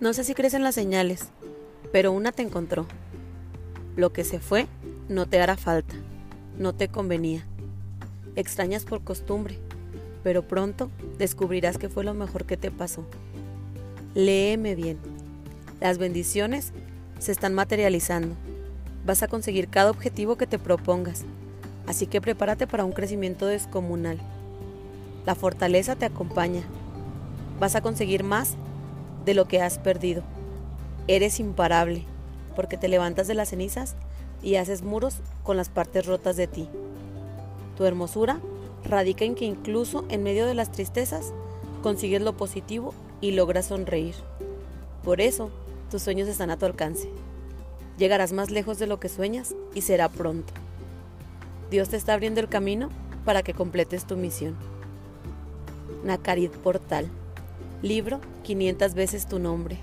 No sé si crees en las señales, pero una te encontró. Lo que se fue no te hará falta, no te convenía. Extrañas por costumbre, pero pronto descubrirás que fue lo mejor que te pasó. Léeme bien. Las bendiciones se están materializando. Vas a conseguir cada objetivo que te propongas, así que prepárate para un crecimiento descomunal. La fortaleza te acompaña. Vas a conseguir más de lo que has perdido. Eres imparable, porque te levantas de las cenizas y haces muros con las partes rotas de ti. Tu hermosura radica en que incluso en medio de las tristezas consigues lo positivo y logras sonreír. Por eso, tus sueños están a tu alcance. Llegarás más lejos de lo que sueñas y será pronto. Dios te está abriendo el camino para que completes tu misión. Nacarit Portal Libro 500 veces tu nombre.